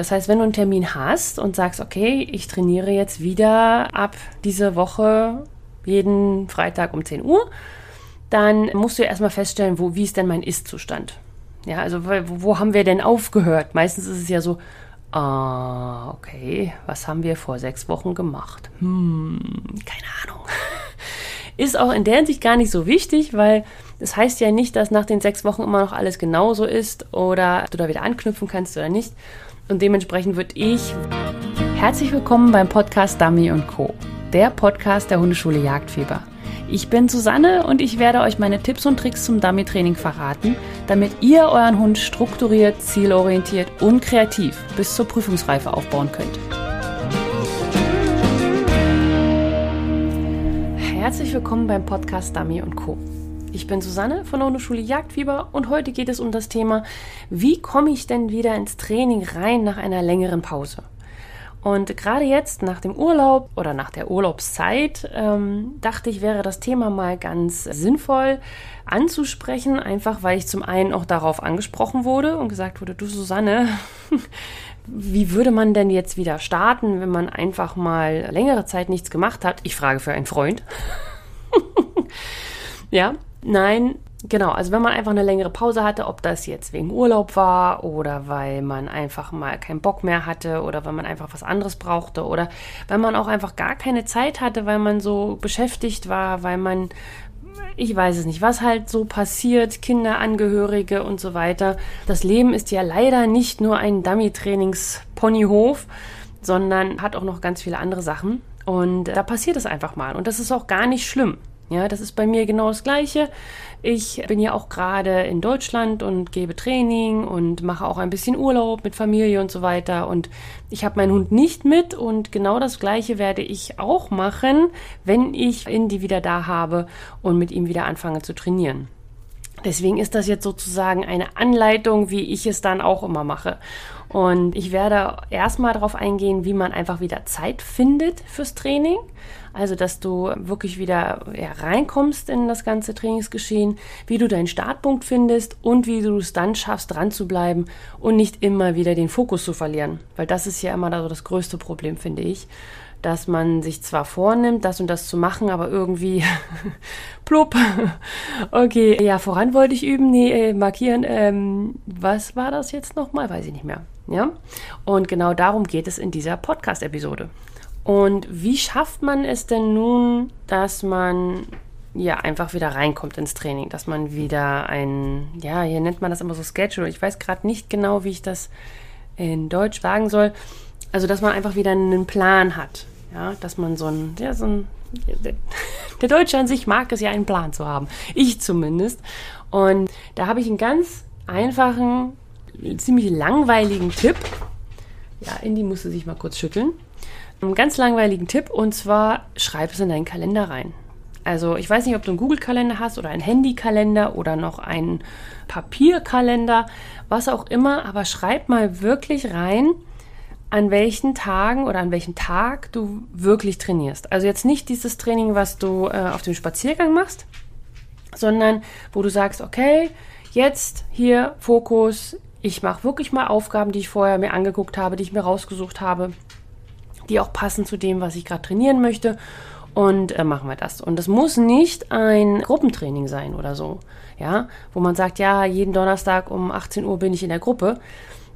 Das heißt, wenn du einen Termin hast und sagst, okay, ich trainiere jetzt wieder ab diese Woche jeden Freitag um 10 Uhr, dann musst du erstmal feststellen, wo, wie ist denn mein Ist-Zustand? Ja, also wo, wo haben wir denn aufgehört? Meistens ist es ja so, ah, okay, was haben wir vor sechs Wochen gemacht? Hm, keine Ahnung. Ist auch in der Hinsicht gar nicht so wichtig, weil das heißt ja nicht, dass nach den sechs Wochen immer noch alles genauso ist oder du da wieder anknüpfen kannst oder nicht. Und dementsprechend würde ich. Herzlich willkommen beim Podcast Dummy Co., der Podcast der Hundeschule Jagdfieber. Ich bin Susanne und ich werde euch meine Tipps und Tricks zum Dummy-Training verraten, damit ihr euren Hund strukturiert, zielorientiert und kreativ bis zur Prüfungsreife aufbauen könnt. Herzlich willkommen beim Podcast Dummy Co. Ich bin Susanne von der Hundeschule Jagdfieber und heute geht es um das Thema, wie komme ich denn wieder ins Training rein nach einer längeren Pause? Und gerade jetzt nach dem Urlaub oder nach der Urlaubszeit ähm, dachte ich, wäre das Thema mal ganz sinnvoll anzusprechen, einfach weil ich zum einen auch darauf angesprochen wurde und gesagt wurde, du Susanne, wie würde man denn jetzt wieder starten, wenn man einfach mal längere Zeit nichts gemacht hat? Ich frage für einen Freund. ja, nein, Genau, also wenn man einfach eine längere Pause hatte, ob das jetzt wegen Urlaub war oder weil man einfach mal keinen Bock mehr hatte oder weil man einfach was anderes brauchte oder weil man auch einfach gar keine Zeit hatte, weil man so beschäftigt war, weil man, ich weiß es nicht, was halt so passiert, Kinder, Angehörige und so weiter. Das Leben ist ja leider nicht nur ein Dummy-Trainings-Ponyhof, sondern hat auch noch ganz viele andere Sachen. Und da passiert es einfach mal. Und das ist auch gar nicht schlimm. Ja, das ist bei mir genau das Gleiche. Ich bin ja auch gerade in Deutschland und gebe Training und mache auch ein bisschen Urlaub mit Familie und so weiter. Und ich habe meinen Hund nicht mit und genau das Gleiche werde ich auch machen, wenn ich Indy wieder da habe und mit ihm wieder anfange zu trainieren. Deswegen ist das jetzt sozusagen eine Anleitung, wie ich es dann auch immer mache. Und ich werde erstmal darauf eingehen, wie man einfach wieder Zeit findet fürs Training. Also, dass du wirklich wieder ja, reinkommst in das ganze Trainingsgeschehen, wie du deinen Startpunkt findest und wie du es dann schaffst, dran zu bleiben und nicht immer wieder den Fokus zu verlieren. Weil das ist ja immer so das größte Problem, finde ich dass man sich zwar vornimmt, das und das zu machen, aber irgendwie plupp. Okay, ja, voran wollte ich üben, nee, äh, markieren. Ähm, was war das jetzt nochmal? Weiß ich nicht mehr. Ja? Und genau darum geht es in dieser Podcast-Episode. Und wie schafft man es denn nun, dass man ja einfach wieder reinkommt ins Training, dass man wieder ein, ja, hier nennt man das immer so Schedule. Ich weiß gerade nicht genau, wie ich das in Deutsch sagen soll. Also, dass man einfach wieder einen Plan hat. Ja, dass man so ein, ja, so ein, der, Deutsche an sich mag es ja, einen Plan zu haben. Ich zumindest. Und da habe ich einen ganz einfachen ziemlich langweiligen Tipp. Ja, Indy musste sich mal kurz schütteln. Einen ganz langweiligen Tipp und zwar schreib es in deinen Kalender rein. Also ich weiß nicht, ob du einen Google-Kalender hast oder einen Handy-Kalender oder noch einen Papierkalender, was auch immer, aber schreib mal wirklich rein, an welchen Tagen oder an welchem Tag du wirklich trainierst. Also jetzt nicht dieses Training, was du äh, auf dem Spaziergang machst, sondern wo du sagst, okay, jetzt hier Fokus, ich mache wirklich mal Aufgaben, die ich vorher mir angeguckt habe, die ich mir rausgesucht habe, die auch passen zu dem, was ich gerade trainieren möchte. Und äh, machen wir das. Und es muss nicht ein Gruppentraining sein oder so, ja, wo man sagt, ja, jeden Donnerstag um 18 Uhr bin ich in der Gruppe.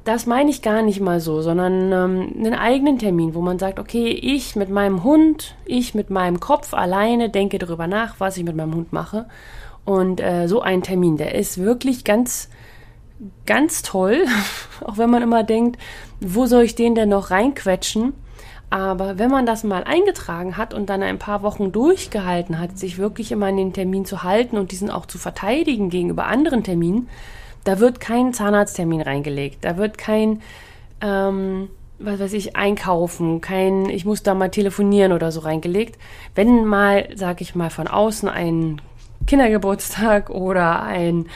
Das meine ich gar nicht mal so, sondern ähm, einen eigenen Termin, wo man sagt, okay, ich mit meinem Hund, ich mit meinem Kopf alleine denke darüber nach, was ich mit meinem Hund mache. Und äh, so ein Termin, der ist wirklich ganz ganz toll, auch wenn man immer denkt, wo soll ich den denn noch reinquetschen? Aber wenn man das mal eingetragen hat und dann ein paar Wochen durchgehalten hat, sich wirklich immer an den Termin zu halten und diesen auch zu verteidigen gegenüber anderen Terminen, da wird kein Zahnarzttermin reingelegt, da wird kein, ähm, was weiß ich, einkaufen, kein, ich muss da mal telefonieren oder so reingelegt. Wenn mal, sag ich mal, von außen ein Kindergeburtstag oder ein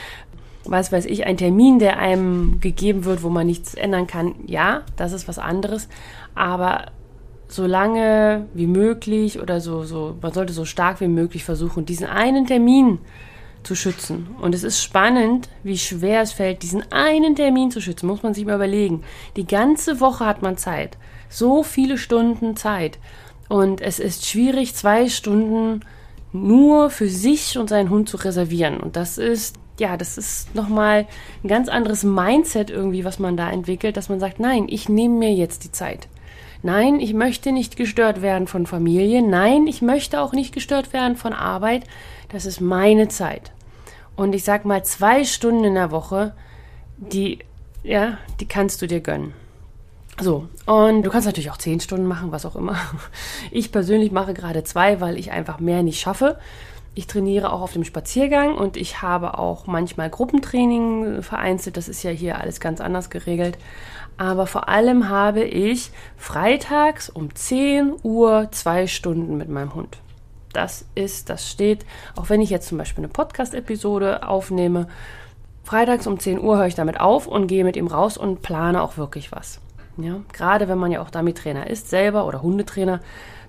was weiß ich, ein Termin, der einem gegeben wird, wo man nichts ändern kann, ja, das ist was anderes. Aber so lange wie möglich oder so, so, man sollte so stark wie möglich versuchen, diesen einen Termin zu schützen. Und es ist spannend, wie schwer es fällt, diesen einen Termin zu schützen. Muss man sich mal überlegen. Die ganze Woche hat man Zeit. So viele Stunden Zeit. Und es ist schwierig, zwei Stunden nur für sich und seinen Hund zu reservieren. Und das ist, ja, das ist nochmal ein ganz anderes Mindset irgendwie, was man da entwickelt, dass man sagt, nein, ich nehme mir jetzt die Zeit. Nein, ich möchte nicht gestört werden von Familie. Nein, ich möchte auch nicht gestört werden von Arbeit. Das ist meine Zeit. Und ich sag mal, zwei Stunden in der Woche, die, ja, die kannst du dir gönnen. So, und du kannst natürlich auch zehn Stunden machen, was auch immer. Ich persönlich mache gerade zwei, weil ich einfach mehr nicht schaffe. Ich trainiere auch auf dem Spaziergang und ich habe auch manchmal Gruppentraining vereinzelt. Das ist ja hier alles ganz anders geregelt. Aber vor allem habe ich freitags um 10 Uhr zwei Stunden mit meinem Hund. Das ist, das steht, auch wenn ich jetzt zum Beispiel eine Podcast-Episode aufnehme, freitags um 10 Uhr höre ich damit auf und gehe mit ihm raus und plane auch wirklich was. Ja, gerade wenn man ja auch Dummy-Trainer ist selber oder Hundetrainer,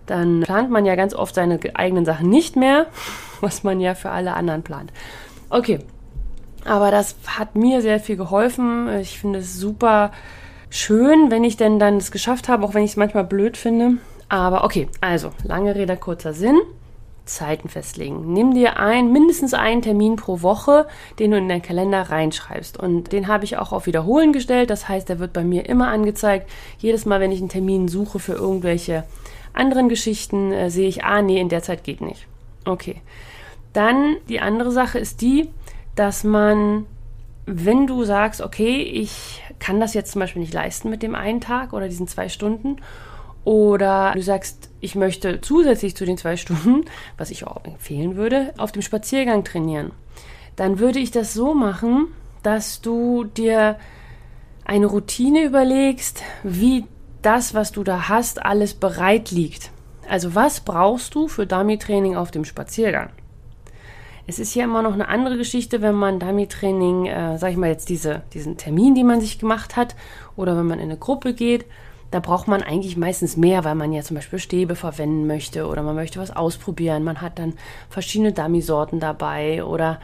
dann plant man ja ganz oft seine eigenen Sachen nicht mehr, was man ja für alle anderen plant. Okay, aber das hat mir sehr viel geholfen. Ich finde es super schön, wenn ich denn dann es geschafft habe, auch wenn ich es manchmal blöd finde. Aber okay, also lange Rede, kurzer Sinn. Zeiten festlegen. Nimm dir ein, mindestens einen Termin pro Woche, den du in deinen Kalender reinschreibst. Und den habe ich auch auf Wiederholen gestellt. Das heißt, der wird bei mir immer angezeigt. Jedes Mal, wenn ich einen Termin suche für irgendwelche anderen Geschichten, äh, sehe ich, ah, nee, in der Zeit geht nicht. Okay. Dann die andere Sache ist die, dass man, wenn du sagst, okay, ich kann das jetzt zum Beispiel nicht leisten mit dem einen Tag oder diesen zwei Stunden oder du sagst, ich möchte zusätzlich zu den zwei Stunden, was ich auch empfehlen würde, auf dem Spaziergang trainieren. Dann würde ich das so machen, dass du dir eine Routine überlegst, wie das, was du da hast, alles bereit liegt. Also was brauchst du für Dummy-Training auf dem Spaziergang? Es ist ja immer noch eine andere Geschichte, wenn man Dummy-Training, äh, sag ich mal jetzt diese, diesen Termin, den man sich gemacht hat, oder wenn man in eine Gruppe geht da braucht man eigentlich meistens mehr, weil man ja zum Beispiel Stäbe verwenden möchte oder man möchte was ausprobieren. Man hat dann verschiedene Dummy-Sorten dabei oder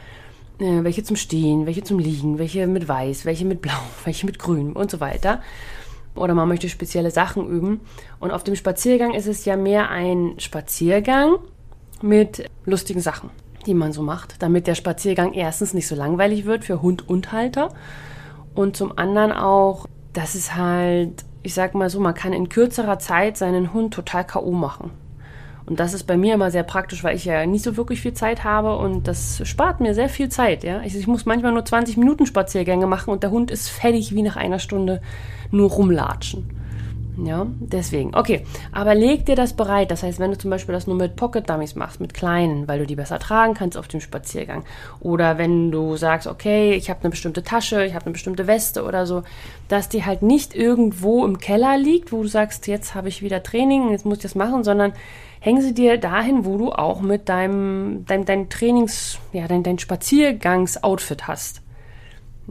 äh, welche zum Stehen, welche zum Liegen, welche mit Weiß, welche mit Blau, welche mit Grün und so weiter. Oder man möchte spezielle Sachen üben. Und auf dem Spaziergang ist es ja mehr ein Spaziergang mit lustigen Sachen, die man so macht, damit der Spaziergang erstens nicht so langweilig wird für Hund und Halter und zum anderen auch, dass es halt ich sag mal so, man kann in kürzerer Zeit seinen Hund total K.O. machen. Und das ist bei mir immer sehr praktisch, weil ich ja nicht so wirklich viel Zeit habe und das spart mir sehr viel Zeit, ja. Ich, ich muss manchmal nur 20 Minuten Spaziergänge machen und der Hund ist fertig wie nach einer Stunde nur rumlatschen. Ja, deswegen. Okay, aber leg dir das bereit. Das heißt, wenn du zum Beispiel das nur mit Pocket Dummies machst, mit kleinen, weil du die besser tragen kannst auf dem Spaziergang. Oder wenn du sagst, okay, ich habe eine bestimmte Tasche, ich habe eine bestimmte Weste oder so, dass die halt nicht irgendwo im Keller liegt, wo du sagst, jetzt habe ich wieder Training, jetzt muss ich das machen, sondern häng sie dir dahin, wo du auch mit deinem, dein, dein Trainings, ja, dein, dein Spaziergangsoutfit hast.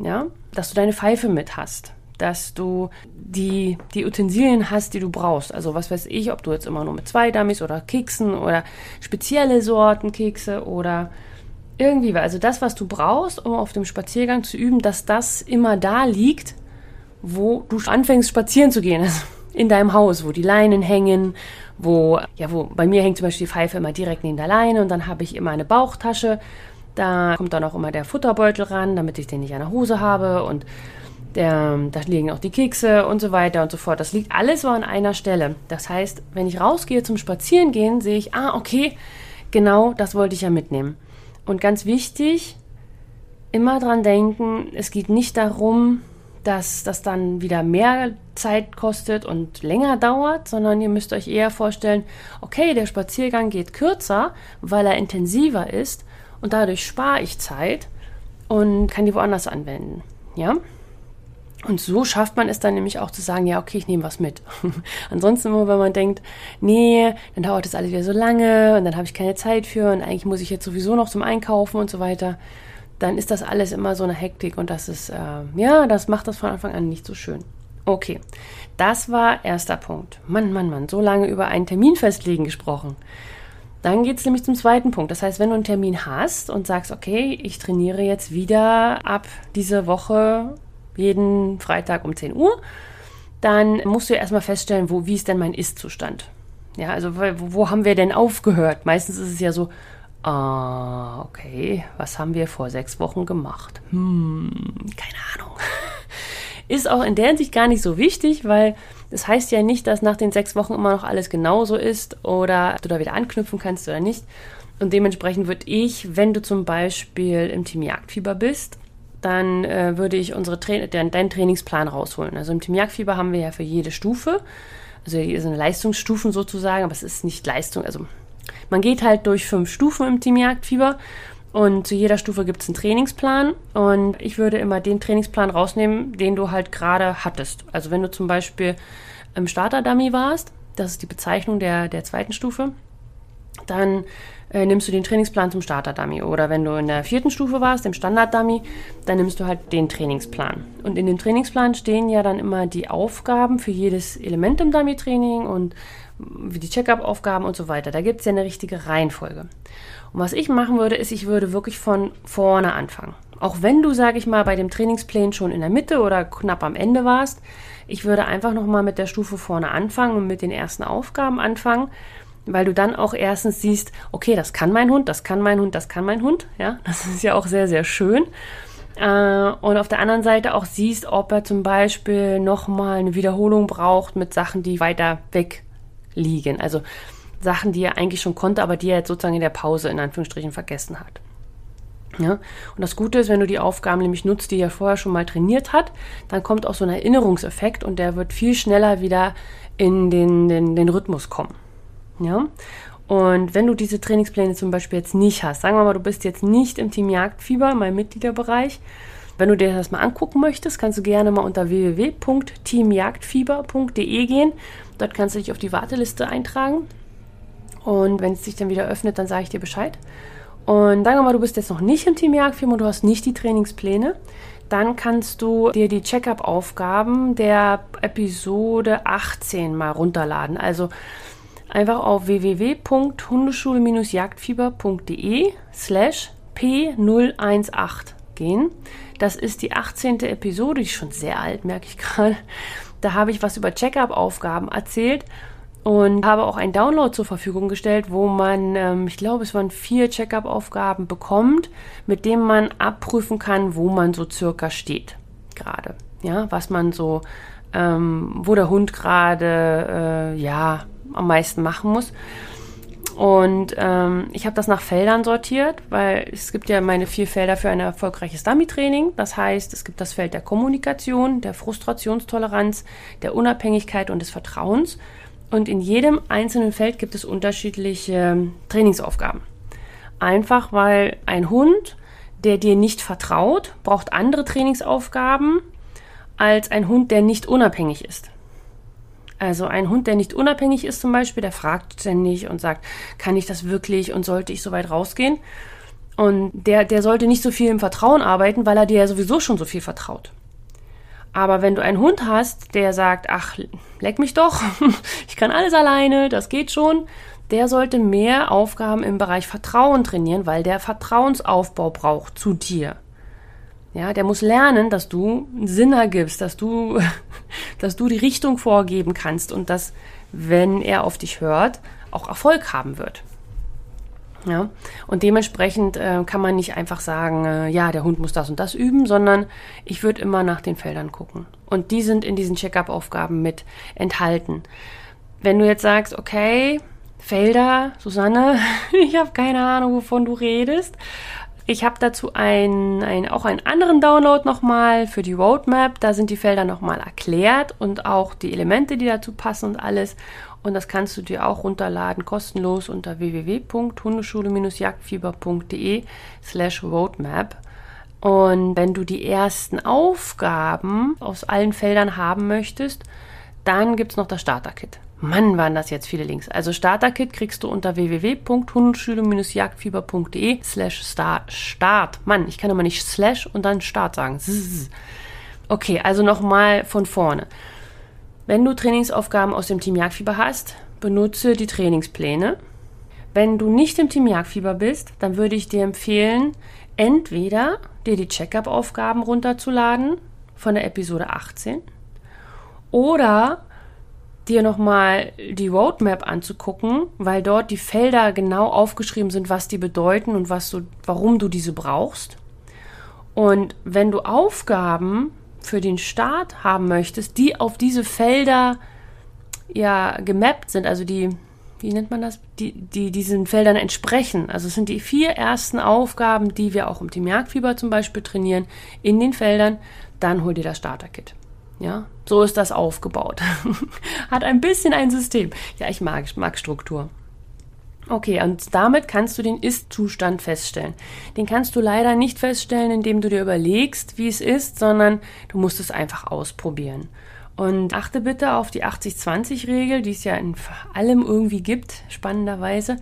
Ja, dass du deine Pfeife mit hast dass du die, die Utensilien hast, die du brauchst. Also was weiß ich, ob du jetzt immer nur mit zwei Dummies oder Keksen oder spezielle Sorten Kekse oder irgendwie, also das, was du brauchst, um auf dem Spaziergang zu üben, dass das immer da liegt, wo du anfängst spazieren zu gehen. Also in deinem Haus, wo die Leinen hängen, wo, ja, wo, bei mir hängt zum Beispiel die Pfeife immer direkt neben der Leine und dann habe ich immer eine Bauchtasche. Da kommt dann auch immer der Futterbeutel ran, damit ich den nicht an der Hose habe und der, da liegen auch die Kekse und so weiter und so fort. Das liegt alles so an einer Stelle. Das heißt, wenn ich rausgehe zum Spazierengehen, sehe ich, ah, okay, genau das wollte ich ja mitnehmen. Und ganz wichtig, immer dran denken, es geht nicht darum, dass das dann wieder mehr Zeit kostet und länger dauert, sondern ihr müsst euch eher vorstellen, okay, der Spaziergang geht kürzer, weil er intensiver ist und dadurch spare ich Zeit und kann die woanders anwenden. Ja? Und so schafft man es dann nämlich auch zu sagen, ja, okay, ich nehme was mit. Ansonsten immer, wenn man denkt, nee, dann dauert das alles wieder so lange und dann habe ich keine Zeit für und eigentlich muss ich jetzt sowieso noch zum Einkaufen und so weiter, dann ist das alles immer so eine Hektik und das ist, äh, ja, das macht das von Anfang an nicht so schön. Okay, das war erster Punkt. Mann, Mann, Mann, so lange über einen Termin festlegen gesprochen. Dann geht es nämlich zum zweiten Punkt. Das heißt, wenn du einen Termin hast und sagst, okay, ich trainiere jetzt wieder ab dieser Woche jeden Freitag um 10 Uhr, dann musst du erstmal feststellen, wo, wie ist denn mein Ist-Zustand? Ja, also wo, wo haben wir denn aufgehört? Meistens ist es ja so, ah, okay, was haben wir vor sechs Wochen gemacht? Hm, keine Ahnung. Ist auch in der Hinsicht gar nicht so wichtig, weil das heißt ja nicht, dass nach den sechs Wochen immer noch alles genauso ist oder du da wieder anknüpfen kannst oder nicht. Und dementsprechend würde ich, wenn du zum Beispiel im Team Jagdfieber bist, dann äh, würde ich unsere Tra den, deinen Trainingsplan rausholen. Also im Team Jagdfieber haben wir ja für jede Stufe, also hier sind Leistungsstufen sozusagen, aber es ist nicht Leistung, also man geht halt durch fünf Stufen im Team Jagdfieber und zu jeder Stufe gibt es einen Trainingsplan und ich würde immer den Trainingsplan rausnehmen, den du halt gerade hattest. Also wenn du zum Beispiel im Starter-Dummy warst, das ist die Bezeichnung der, der zweiten Stufe, dann äh, nimmst du den Trainingsplan zum Starter-Dummy. Oder wenn du in der vierten Stufe warst, im Standard-Dummy, dann nimmst du halt den Trainingsplan. Und in dem Trainingsplan stehen ja dann immer die Aufgaben für jedes Element im Dummy-Training und wie die Check-up-Aufgaben und so weiter. Da gibt es ja eine richtige Reihenfolge. Und was ich machen würde, ist, ich würde wirklich von vorne anfangen. Auch wenn du, sage ich mal, bei dem Trainingsplan schon in der Mitte oder knapp am Ende warst, ich würde einfach nochmal mit der Stufe vorne anfangen und mit den ersten Aufgaben anfangen, weil du dann auch erstens siehst, okay, das kann mein Hund, das kann mein Hund, das kann mein Hund. Ja, das ist ja auch sehr, sehr schön. Äh, und auf der anderen Seite auch siehst, ob er zum Beispiel nochmal eine Wiederholung braucht mit Sachen, die weiter weg liegen. Also Sachen, die er eigentlich schon konnte, aber die er jetzt sozusagen in der Pause in Anführungsstrichen vergessen hat. Ja? Und das Gute ist, wenn du die Aufgaben nämlich nutzt, die er vorher schon mal trainiert hat, dann kommt auch so ein Erinnerungseffekt und der wird viel schneller wieder in den, den, den Rhythmus kommen. Ja? Und wenn du diese Trainingspläne zum Beispiel jetzt nicht hast, sagen wir mal, du bist jetzt nicht im Team Jagdfieber, mein Mitgliederbereich, wenn du dir das mal angucken möchtest, kannst du gerne mal unter www.teamjagdfieber.de gehen. Dort kannst du dich auf die Warteliste eintragen. Und wenn es sich dann wieder öffnet, dann sage ich dir Bescheid. Und sagen wir mal, du bist jetzt noch nicht im Team Jagdfilm und du hast nicht die Trainingspläne, dann kannst du dir die Check-up-Aufgaben der Episode 18 mal runterladen. Also einfach auf www.hundeschule-jagdfieber.de slash p018 gehen. Das ist die 18. Episode, die ist schon sehr alt, merke ich gerade. Da habe ich was über Check-up-Aufgaben erzählt und habe auch einen Download zur Verfügung gestellt, wo man, ähm, ich glaube, es waren vier Check-up-Aufgaben bekommt, mit dem man abprüfen kann, wo man so circa steht gerade. Ja, was man so, ähm, wo der Hund gerade, äh, ja, am meisten machen muss. Und ähm, ich habe das nach Feldern sortiert, weil es gibt ja meine vier Felder für ein erfolgreiches Dummy-Training. Das heißt, es gibt das Feld der Kommunikation, der Frustrationstoleranz, der Unabhängigkeit und des Vertrauens. Und in jedem einzelnen Feld gibt es unterschiedliche ähm, Trainingsaufgaben. Einfach weil ein Hund, der dir nicht vertraut, braucht andere Trainingsaufgaben als ein Hund, der nicht unabhängig ist. Also ein Hund, der nicht unabhängig ist zum Beispiel, der fragt ständig und sagt, kann ich das wirklich und sollte ich so weit rausgehen? Und der, der sollte nicht so viel im Vertrauen arbeiten, weil er dir ja sowieso schon so viel vertraut. Aber wenn du einen Hund hast, der sagt, ach, leck mich doch, ich kann alles alleine, das geht schon, der sollte mehr Aufgaben im Bereich Vertrauen trainieren, weil der Vertrauensaufbau braucht zu dir. Ja, der muss lernen, dass du einen Sinn ergibst, dass du, dass du die Richtung vorgeben kannst und dass, wenn er auf dich hört, auch Erfolg haben wird. Ja, und dementsprechend äh, kann man nicht einfach sagen, äh, ja, der Hund muss das und das üben, sondern ich würde immer nach den Feldern gucken. Und die sind in diesen Check-up-Aufgaben mit enthalten. Wenn du jetzt sagst, okay, Felder, Susanne, ich habe keine Ahnung, wovon du redest. Ich habe dazu ein, ein, auch einen anderen Download nochmal für die Roadmap. Da sind die Felder nochmal erklärt und auch die Elemente, die dazu passen und alles. Und das kannst du dir auch runterladen, kostenlos unter www.hundeschule-jagdfieber.de slash roadmap. Und wenn du die ersten Aufgaben aus allen Feldern haben möchtest, dann gibt es noch das Starter-Kit. Mann, waren das jetzt viele Links. Also Starter-Kit kriegst du unter www.hundeschule-jagdfieber.de slash start. Mann, ich kann immer nicht slash und dann start sagen. Okay, also nochmal von vorne. Wenn du Trainingsaufgaben aus dem Team Jagdfieber hast, benutze die Trainingspläne. wenn du nicht im Team Jagdfieber bist, dann würde ich dir empfehlen, entweder dir die Checkup-Aufgaben runterzuladen von der Episode 18 oder dir nochmal die Roadmap anzugucken, weil dort die Felder genau aufgeschrieben sind, was die bedeuten und was du, warum du diese brauchst. Und wenn du Aufgaben für den Start haben möchtest, die auf diese Felder ja gemappt sind, also die, wie nennt man das, die, die diesen Feldern entsprechen. Also es sind die vier ersten Aufgaben, die wir auch im Team Jagdfieber zum Beispiel trainieren, in den Feldern, dann hol dir das Starter-Kit. Ja, so ist das aufgebaut. Hat ein bisschen ein System. Ja, ich mag, ich mag Struktur. Okay, und damit kannst du den Ist-Zustand feststellen. Den kannst du leider nicht feststellen, indem du dir überlegst, wie es ist, sondern du musst es einfach ausprobieren. Und achte bitte auf die 80-20-Regel, die es ja in allem irgendwie gibt, spannenderweise.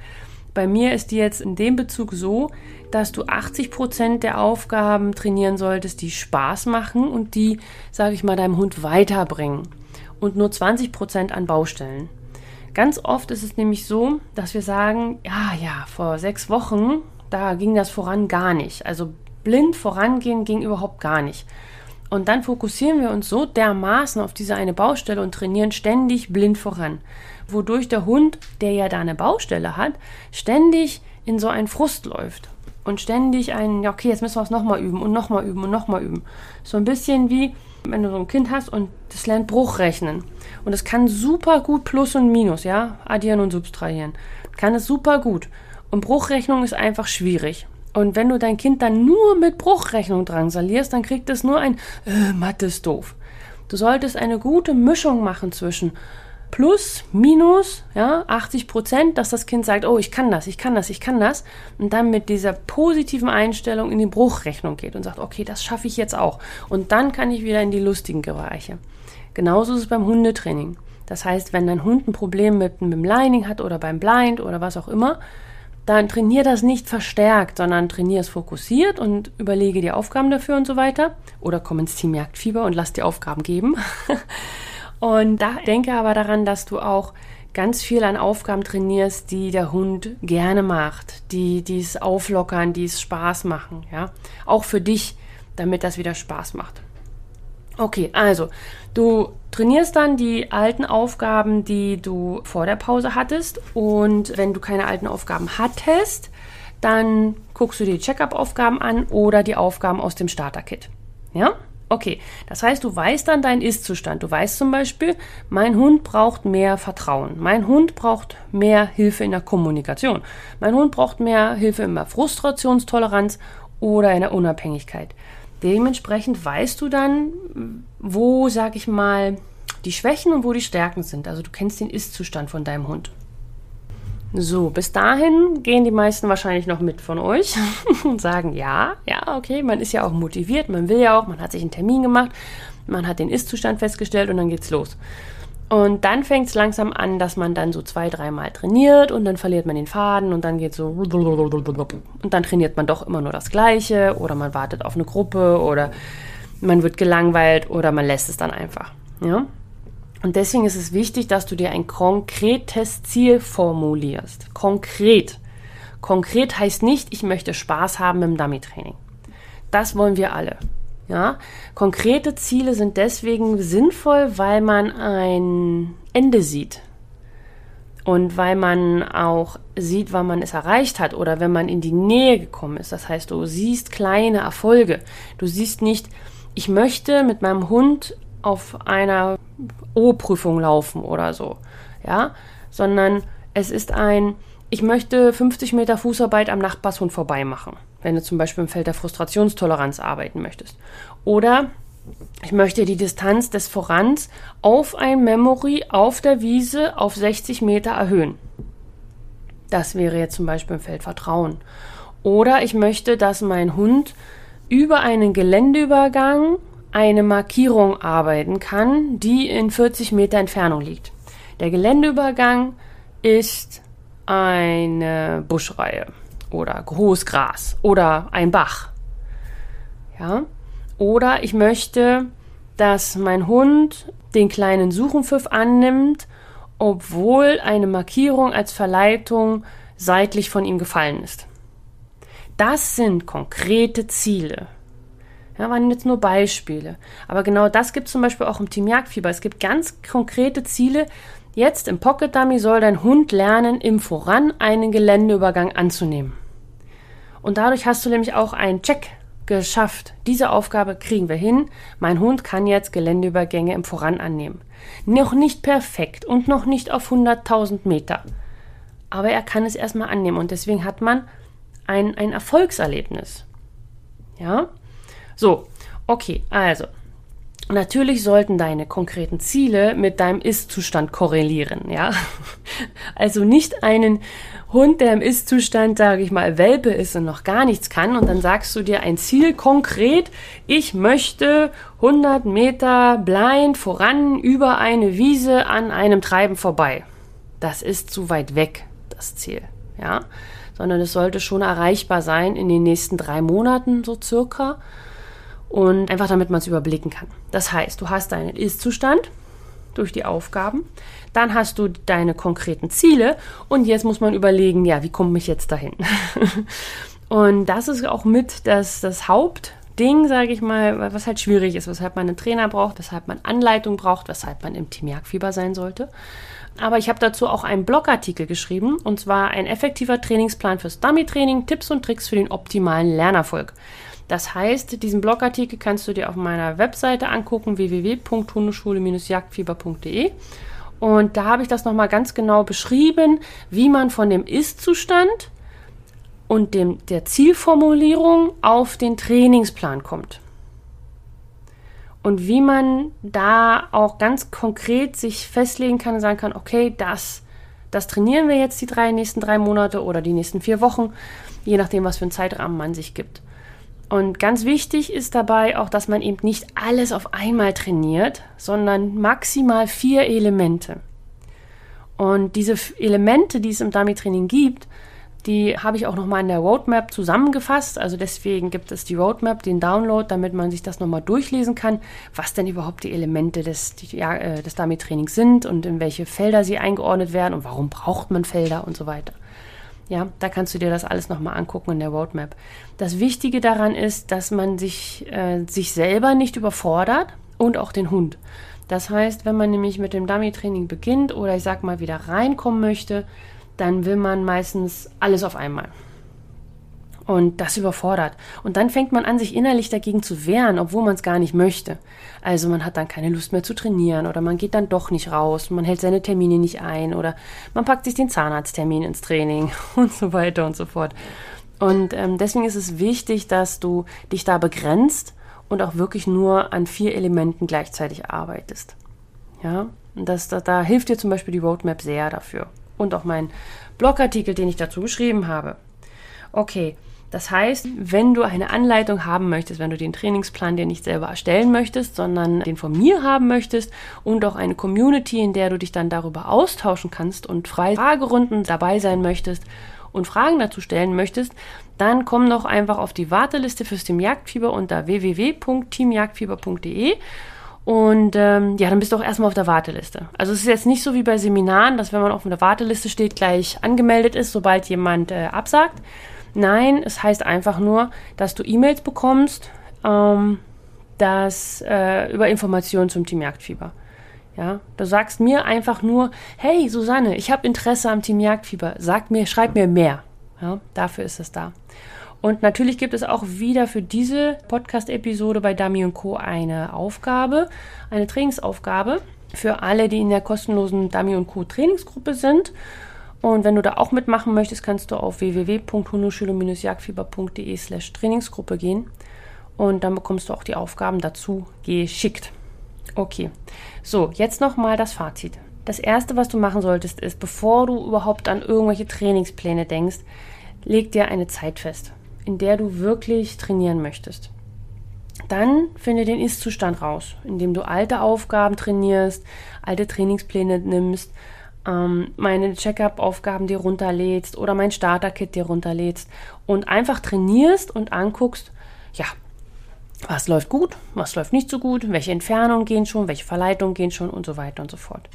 Bei mir ist die jetzt in dem Bezug so, dass du 80 Prozent der Aufgaben trainieren solltest, die Spaß machen und die, sage ich mal, deinem Hund weiterbringen. Und nur 20 Prozent an Baustellen. Ganz oft ist es nämlich so, dass wir sagen, ja, ja, vor sechs Wochen, da ging das voran gar nicht. Also blind vorangehen ging überhaupt gar nicht. Und dann fokussieren wir uns so dermaßen auf diese eine Baustelle und trainieren ständig blind voran. Wodurch der Hund, der ja da eine Baustelle hat, ständig in so einen Frust läuft. Und ständig einen, ja, okay, jetzt müssen wir es nochmal üben und nochmal üben und nochmal üben. So ein bisschen wie, wenn du so ein Kind hast und das lernt Bruchrechnen. Und es kann super gut Plus und Minus, ja, addieren und subtrahieren. Kann es super gut. Und Bruchrechnung ist einfach schwierig. Und wenn du dein Kind dann nur mit Bruchrechnung drangsalierst, dann kriegt es nur ein äh, Mathe ist doof. Du solltest eine gute Mischung machen zwischen plus, minus, ja, 80 Prozent, dass das Kind sagt, oh, ich kann das, ich kann das, ich kann das. Und dann mit dieser positiven Einstellung in die Bruchrechnung geht und sagt, okay, das schaffe ich jetzt auch. Und dann kann ich wieder in die lustigen Bereiche. Genauso ist es beim Hundetraining. Das heißt, wenn dein Hund ein Problem mit, mit dem Lining hat oder beim Blind oder was auch immer, dann trainier das nicht verstärkt, sondern trainier es fokussiert und überlege die Aufgaben dafür und so weiter. Oder komm ins Team Jagdfieber und lass die Aufgaben geben. Und da denke aber daran, dass du auch ganz viel an Aufgaben trainierst, die der Hund gerne macht, die, die es auflockern, die es Spaß machen, ja. Auch für dich, damit das wieder Spaß macht. Okay, also du trainierst dann die alten Aufgaben, die du vor der Pause hattest. Und wenn du keine alten Aufgaben hattest, dann guckst du dir die Check-up-Aufgaben an oder die Aufgaben aus dem Starter-Kit. Ja? Okay, das heißt, du weißt dann deinen Ist-Zustand. Du weißt zum Beispiel, mein Hund braucht mehr Vertrauen. Mein Hund braucht mehr Hilfe in der Kommunikation. Mein Hund braucht mehr Hilfe in der Frustrationstoleranz oder in der Unabhängigkeit. Dementsprechend weißt du dann, wo, sag ich mal, die Schwächen und wo die Stärken sind. Also du kennst den Ist-Zustand von deinem Hund. So, bis dahin gehen die meisten wahrscheinlich noch mit von euch und sagen, ja, ja, okay, man ist ja auch motiviert, man will ja auch, man hat sich einen Termin gemacht, man hat den Ist-Zustand festgestellt und dann geht's los. Und dann fängt es langsam an, dass man dann so zwei, dreimal trainiert und dann verliert man den Faden und dann geht so und dann trainiert man doch immer nur das Gleiche oder man wartet auf eine Gruppe oder man wird gelangweilt oder man lässt es dann einfach. Ja? Und deswegen ist es wichtig, dass du dir ein konkretes Ziel formulierst. Konkret. Konkret heißt nicht, ich möchte Spaß haben im Dummy-Training. Das wollen wir alle. Ja? Konkrete Ziele sind deswegen sinnvoll, weil man ein Ende sieht. Und weil man auch sieht, wann man es erreicht hat oder wenn man in die Nähe gekommen ist. Das heißt, du siehst kleine Erfolge. Du siehst nicht, ich möchte mit meinem Hund auf einer O-Prüfung laufen oder so, ja, sondern es ist ein, ich möchte 50 Meter Fußarbeit am Nachbarshund vorbei machen, wenn du zum Beispiel im Feld der Frustrationstoleranz arbeiten möchtest. Oder ich möchte die Distanz des Vorans auf ein Memory auf der Wiese auf 60 Meter erhöhen. Das wäre jetzt zum Beispiel im Feld Vertrauen. Oder ich möchte, dass mein Hund über einen Geländeübergang eine Markierung arbeiten kann, die in 40 Meter Entfernung liegt. Der Geländeübergang ist eine Buschreihe oder hohes Gras oder ein Bach. Ja? Oder ich möchte, dass mein Hund den kleinen Suchenpfiff annimmt, obwohl eine Markierung als Verleitung seitlich von ihm gefallen ist. Das sind konkrete Ziele. Ja, waren jetzt nur Beispiele. Aber genau das gibt es zum Beispiel auch im Team Jagdfieber. Es gibt ganz konkrete Ziele. Jetzt im Pocket Dummy soll dein Hund lernen, im Voran einen Geländeübergang anzunehmen. Und dadurch hast du nämlich auch einen Check geschafft. Diese Aufgabe kriegen wir hin. Mein Hund kann jetzt Geländeübergänge im Voran annehmen. Noch nicht perfekt und noch nicht auf 100.000 Meter. Aber er kann es erstmal annehmen und deswegen hat man ein, ein Erfolgserlebnis. Ja? So, okay, also. Natürlich sollten deine konkreten Ziele mit deinem Ist-Zustand korrelieren, ja. Also nicht einen Hund, der im Ist-Zustand, sage ich mal, Welpe ist und noch gar nichts kann und dann sagst du dir ein Ziel konkret, ich möchte 100 Meter blind voran über eine Wiese an einem Treiben vorbei. Das ist zu weit weg, das Ziel, ja. Sondern es sollte schon erreichbar sein in den nächsten drei Monaten, so circa und einfach damit man es überblicken kann. Das heißt, du hast deinen Ist-Zustand durch die Aufgaben, dann hast du deine konkreten Ziele und jetzt muss man überlegen, ja, wie komme ich jetzt dahin? und das ist auch mit das, das Hauptding, sage ich mal, was halt schwierig ist, weshalb man einen Trainer braucht, weshalb man Anleitung braucht, weshalb man im Team Jagdfieber sein sollte. Aber ich habe dazu auch einen Blogartikel geschrieben, und zwar ein effektiver Trainingsplan fürs Dummy-Training, Tipps und Tricks für den optimalen Lernerfolg. Das heißt, diesen Blogartikel kannst du dir auf meiner Webseite angucken, www.hundeschule-jagdfieber.de. Und da habe ich das nochmal ganz genau beschrieben, wie man von dem Ist-Zustand und dem, der Zielformulierung auf den Trainingsplan kommt. Und wie man da auch ganz konkret sich festlegen kann und sagen kann, okay, das, das trainieren wir jetzt die drei, nächsten drei Monate oder die nächsten vier Wochen, je nachdem, was für einen Zeitrahmen man sich gibt. Und ganz wichtig ist dabei auch, dass man eben nicht alles auf einmal trainiert, sondern maximal vier Elemente. Und diese Elemente, die es im Dummy-Training gibt, die habe ich auch nochmal in der Roadmap zusammengefasst. Also deswegen gibt es die Roadmap, den Download, damit man sich das nochmal durchlesen kann, was denn überhaupt die Elemente des, die, äh, des Dummy-Trainings sind und in welche Felder sie eingeordnet werden und warum braucht man Felder und so weiter. Ja, da kannst du dir das alles nochmal angucken in der Roadmap. Das Wichtige daran ist, dass man sich, äh, sich selber nicht überfordert und auch den Hund. Das heißt, wenn man nämlich mit dem Dummy-Training beginnt oder ich sag mal wieder reinkommen möchte, dann will man meistens alles auf einmal. Und das überfordert. Und dann fängt man an, sich innerlich dagegen zu wehren, obwohl man es gar nicht möchte. Also man hat dann keine Lust mehr zu trainieren oder man geht dann doch nicht raus, man hält seine Termine nicht ein oder man packt sich den Zahnarzttermin ins Training und so weiter und so fort. Und ähm, deswegen ist es wichtig, dass du dich da begrenzt und auch wirklich nur an vier Elementen gleichzeitig arbeitest. Ja, und das, da, da hilft dir zum Beispiel die Roadmap sehr dafür. Und auch mein Blogartikel, den ich dazu geschrieben habe. Okay, das heißt, wenn du eine Anleitung haben möchtest, wenn du den Trainingsplan dir nicht selber erstellen möchtest, sondern den von mir haben möchtest und auch eine Community, in der du dich dann darüber austauschen kannst und freie Fragerunden dabei sein möchtest und Fragen dazu stellen möchtest, dann komm doch einfach auf die Warteliste fürs Team Jagdfieber unter www.teamjagdfieber.de und ähm, ja, dann bist du auch erstmal auf der Warteliste. Also es ist jetzt nicht so wie bei Seminaren, dass wenn man auf der Warteliste steht, gleich angemeldet ist, sobald jemand äh, absagt, Nein, es heißt einfach nur, dass du E-Mails bekommst, ähm, dass, äh, über Informationen zum Team Jagdfieber. Ja, du sagst mir einfach nur, hey Susanne, ich habe Interesse am Team Jagdfieber. Sag mir, schreib mir mehr. Ja, dafür ist es da. Und natürlich gibt es auch wieder für diese Podcast-Episode bei Dummy Co. eine Aufgabe, eine Trainingsaufgabe für alle, die in der kostenlosen Dummy Co. Trainingsgruppe sind. Und wenn du da auch mitmachen möchtest, kannst du auf www.hundeschule-jagdfieber.de slash Trainingsgruppe gehen und dann bekommst du auch die Aufgaben dazu geschickt. Okay, so, jetzt nochmal das Fazit. Das Erste, was du machen solltest, ist, bevor du überhaupt an irgendwelche Trainingspläne denkst, leg dir eine Zeit fest, in der du wirklich trainieren möchtest. Dann finde den Ist-Zustand raus, indem du alte Aufgaben trainierst, alte Trainingspläne nimmst ähm, meine Check-up-Aufgaben dir runterlädst oder mein Starter-Kit dir runterlädst und einfach trainierst und anguckst, ja, was läuft gut, was läuft nicht so gut, welche Entfernungen gehen schon, welche Verleitungen gehen schon und so weiter und so fort.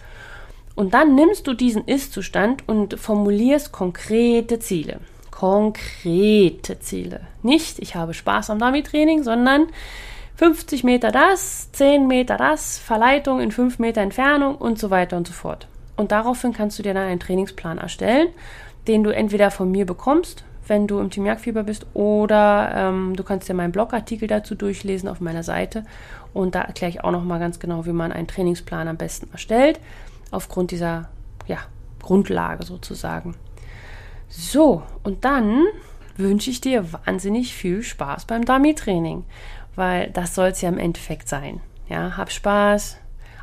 Und dann nimmst du diesen Ist-Zustand und formulierst konkrete Ziele. Konkrete Ziele. Nicht, ich habe Spaß am Dummy-Training, sondern 50 Meter das, 10 Meter das, Verleitung in 5 Meter Entfernung und so weiter und so fort. Und daraufhin kannst du dir dann einen Trainingsplan erstellen, den du entweder von mir bekommst, wenn du im Team Jagdfieber bist, oder ähm, du kannst dir meinen Blogartikel dazu durchlesen auf meiner Seite. Und da erkläre ich auch nochmal ganz genau, wie man einen Trainingsplan am besten erstellt, aufgrund dieser ja, Grundlage sozusagen. So, und dann wünsche ich dir wahnsinnig viel Spaß beim Dummy-Training weil das soll es ja im Endeffekt sein. Ja, hab Spaß,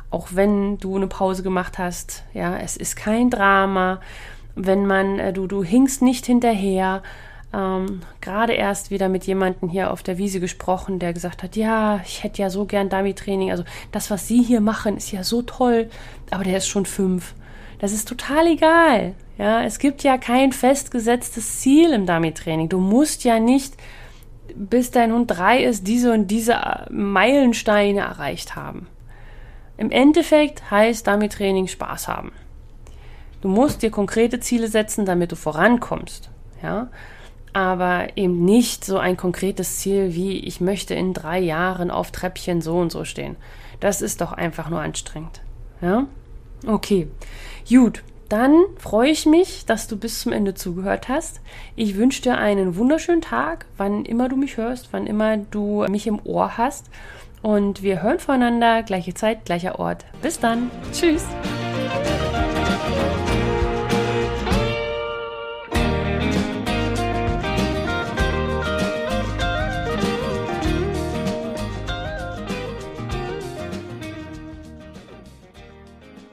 auch wenn du eine Pause gemacht hast. Ja, es ist kein Drama. Wenn man, äh, du, du hinkst nicht hinterher. Ähm, gerade erst wieder mit jemandem hier auf der Wiese gesprochen, der gesagt hat, ja, ich hätte ja so gern Dummy-Training. Also das, was Sie hier machen, ist ja so toll, aber der ist schon fünf. Das ist total egal. Ja, es gibt ja kein festgesetztes Ziel im Dummy-Training. Du musst ja nicht bis dein Hund drei ist, diese und diese Meilensteine erreicht haben. Im Endeffekt heißt damit Training Spaß haben. Du musst dir konkrete Ziele setzen, damit du vorankommst. Ja? Aber eben nicht so ein konkretes Ziel wie ich möchte in drei Jahren auf Treppchen so und so stehen. Das ist doch einfach nur anstrengend. Ja? Okay. Gut. Dann freue ich mich, dass du bis zum Ende zugehört hast. Ich wünsche dir einen wunderschönen Tag, wann immer du mich hörst, wann immer du mich im Ohr hast. Und wir hören voneinander, gleiche Zeit, gleicher Ort. Bis dann. Tschüss.